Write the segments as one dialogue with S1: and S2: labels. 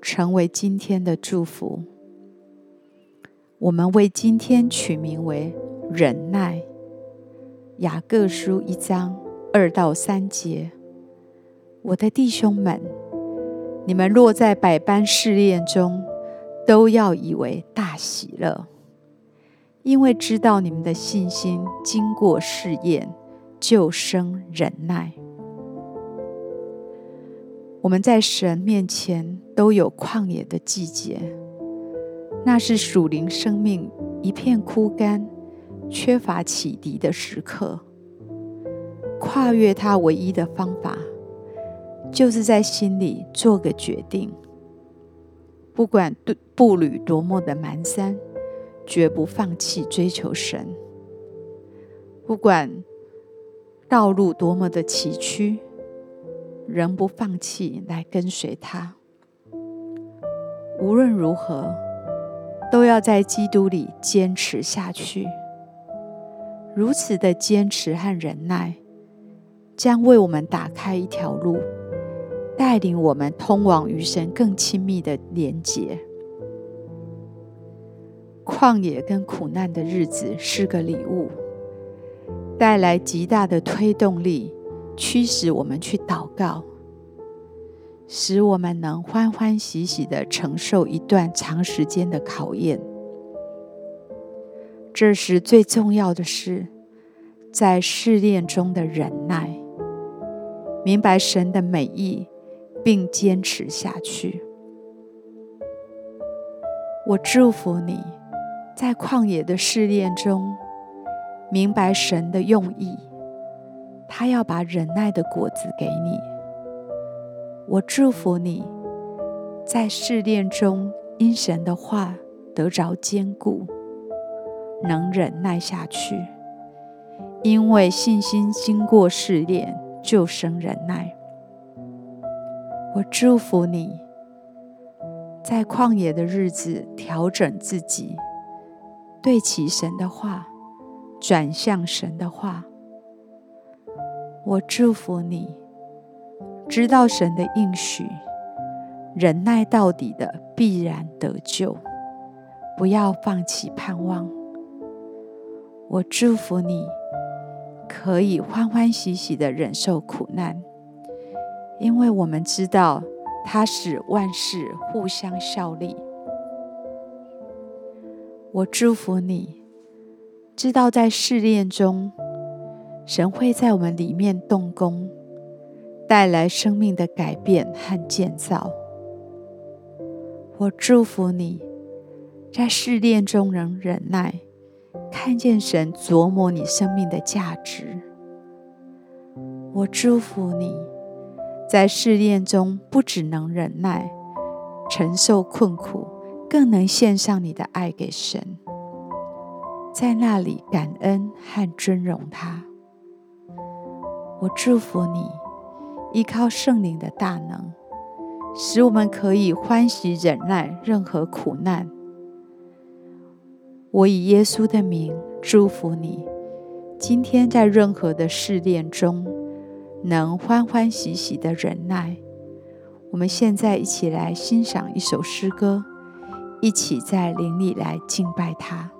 S1: 成为今天的祝福。我们为今天取名为忍耐。雅各书一章二到三节。我的弟兄们，你们若在百般试炼中，都要以为大喜乐，因为知道你们的信心经过试验，就生忍耐。我们在神面前都有旷野的季节，那是属灵生命一片枯干、缺乏启迪的时刻。跨越它唯一的方法，就是在心里做个决定：不管步履多么的蹒跚，绝不放弃追求神；不管道路多么的崎岖。仍不放弃来跟随他。无论如何，都要在基督里坚持下去。如此的坚持和忍耐，将为我们打开一条路，带领我们通往与神更亲密的连结。旷野跟苦难的日子是个礼物，带来极大的推动力。驱使我们去祷告，使我们能欢欢喜喜地承受一段长时间的考验。这时最重要的是，在试炼中的忍耐，明白神的美意，并坚持下去。我祝福你，在旷野的试炼中，明白神的用意。他要把忍耐的果子给你。我祝福你，在试炼中因神的话得着坚固，能忍耐下去。因为信心经过试炼，就生忍耐。我祝福你，在旷野的日子调整自己，对齐神的话，转向神的话。我祝福你，知道神的应许，忍耐到底的必然得救，不要放弃盼望。我祝福你，可以欢欢喜喜的忍受苦难，因为我们知道他使万事互相效力。我祝福你，知道在试炼中。神会在我们里面动工，带来生命的改变和建造。我祝福你，在试炼中能忍耐，看见神琢磨你生命的价值。我祝福你，在试炼中不只能忍耐，承受困苦，更能献上你的爱给神，在那里感恩和尊荣他。我祝福你，依靠圣灵的大能，使我们可以欢喜忍耐任何苦难。我以耶稣的名祝福你，今天在任何的试炼中，能欢欢喜喜的忍耐。我们现在一起来欣赏一首诗歌，一起在灵里来敬拜他。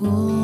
S2: Oh.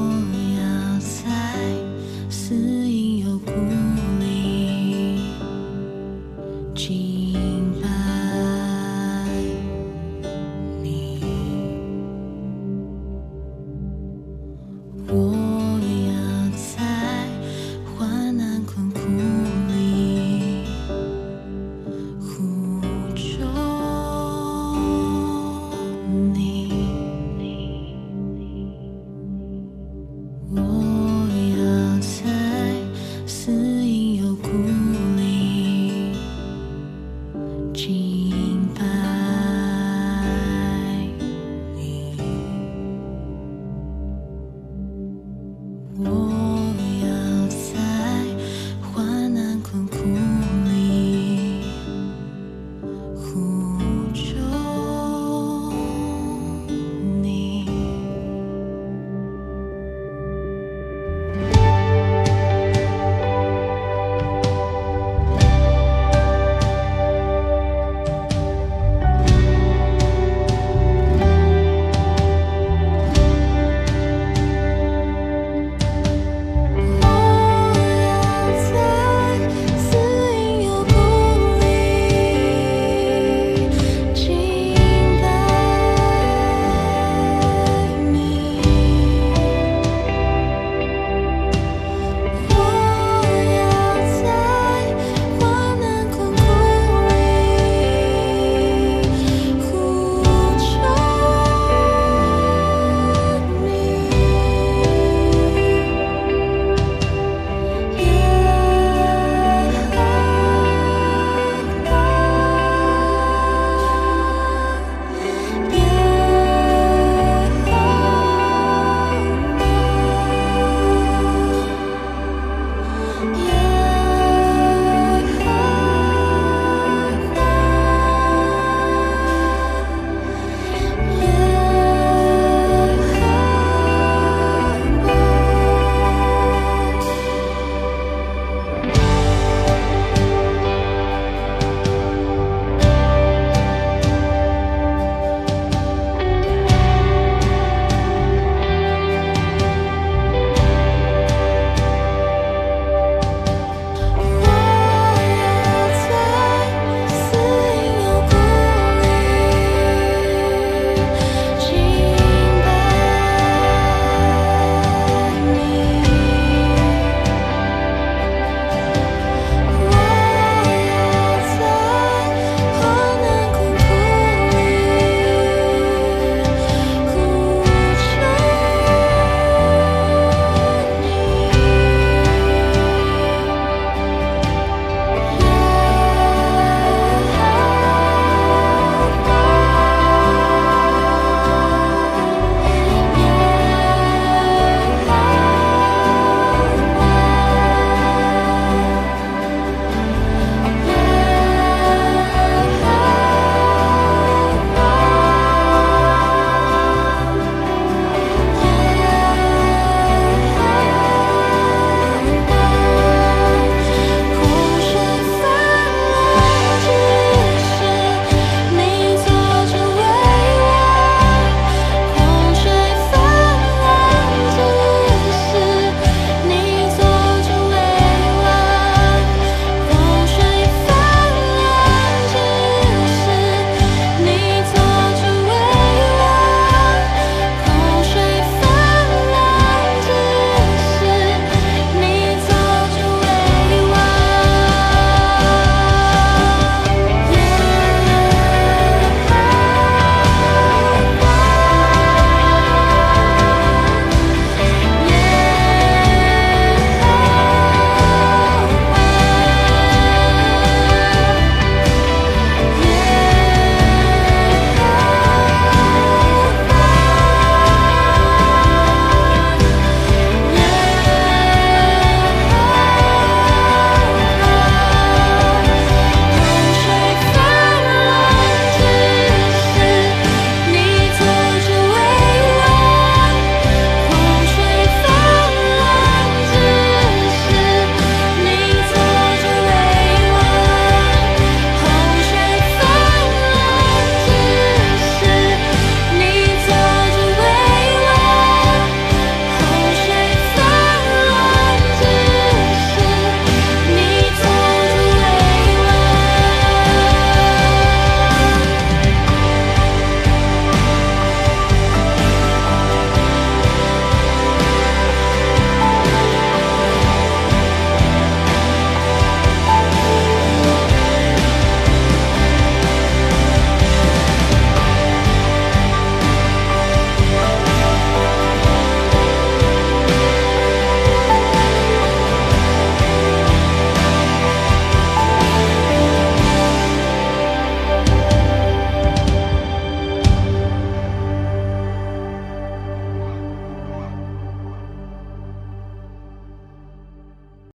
S2: Bye.